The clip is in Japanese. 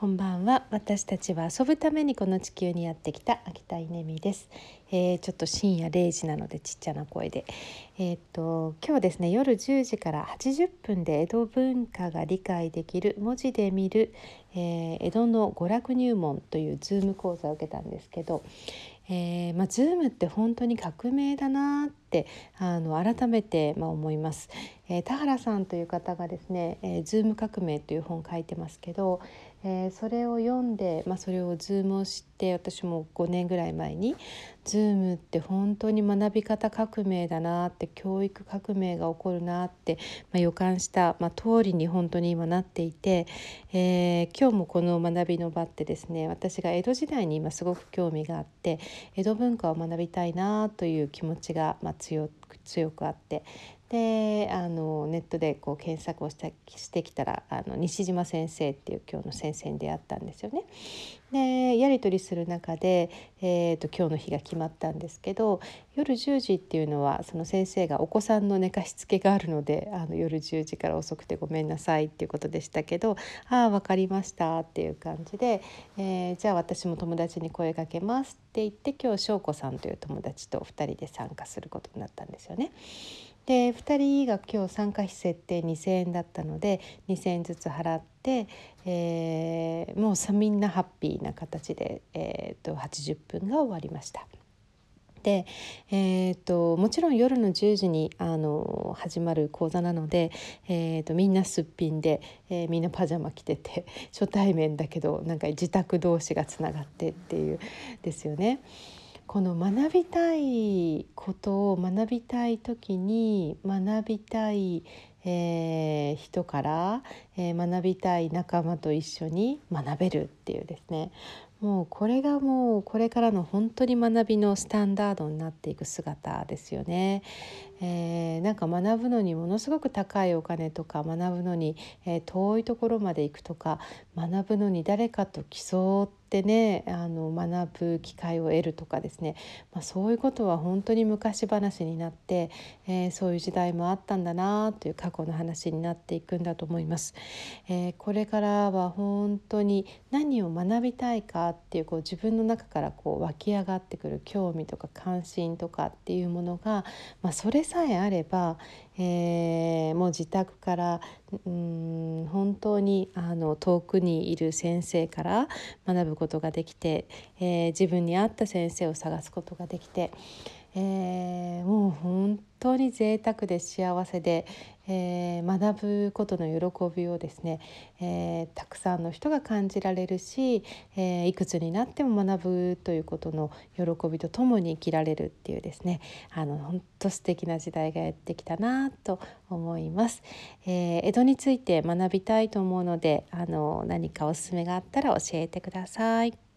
こんばんは。私たちは遊ぶためにこの地球にやってきた秋田稲美です、えー、ちょっと深夜0時なのでちっちゃな声で。えー、っと今日はですね夜10時から80分で江戸文化が理解できる文字で見る、えー、江戸の娯楽入門というズーム講座を受けたんですけど、えーまあ、ズームって本当に革命だなってあの改めて、まあ、思います、えー、田原さんという方がですね「えー、ズーム革命」という本を書いてますけど、えー、それを読んで、まあ、それをズームを知って私も5年ぐらい前にズームって本当に学び方革命だなって教育革命が起こるなって、まあ、予感した、まあ、通りに本当に今なっていて、えー、今日もこの学びの場ってですね私が江戸時代に今すごく興味があって江戸文化を学びたいなという気持ちが、まあ、強強くあってであのネットでこう検索をしたしてきたらあの西島先生っていう今日の先生に出会ったんですよね。でやり取りする中で、えーと、今日の日が決まったんですけど夜10時っていうのはその先生がお子さんの寝かしつけがあるのであの夜10時から遅くてごめんなさいっていうことでしたけど「ああ分かりました」っていう感じで、えー、じゃあ私も友達に声かけますって言って今日翔子さんという友達と2人で参加することになったんですよね。で2人が今日参加費設定2,000円だったので2,000円ずつ払って、えー、もうみんなハッピーな形で、えーと、80分が終わりました。で、えーと、もちろん夜の10時にあの始まる講座なので、えーと、みんなすっぴんで、えー、みんなパジャマ着てて初対面だけどなんか自宅同士がつながってっていうですよね。この学びたいことを学びたい時に学びたい、えー、人から、えー、学びたい仲間と一緒に学べるっていうですね。もうこれがもうこれからの本当に学びのスタンダードになっていく姿ですよね。えー、なんか学ぶのにものすごく高いお金とか学ぶのに、えー、遠いところまで行くとか学ぶのに誰かと競ってねあの学ぶ機会を得るとかですね、まあ、そういうことは本当に昔話になって、えー、そういう時代もあったんだなという過去の話になっていくんだと思います。えこれからは本当に何を学びたいかっていうこう自分の中からこう湧き上がってくる興味とか関心とかっていうものが、まあ、それさえあれば、えー、もう自宅からうん本当にあの遠くにいる先生から学ぶことができて、えー、自分に合った先生を探すことができて、えー、もう本当に贅沢で幸せで、えー、学ぶことの喜びをですね、えー、たくさんの人が感じられるし、え、いくつになっても学ぶということの喜びとともに生きられるっていうですねあの本当素敵な時代がやってきたなと思います、え江戸について学びたいと思うのであの何かおすすめがあったら教えてください。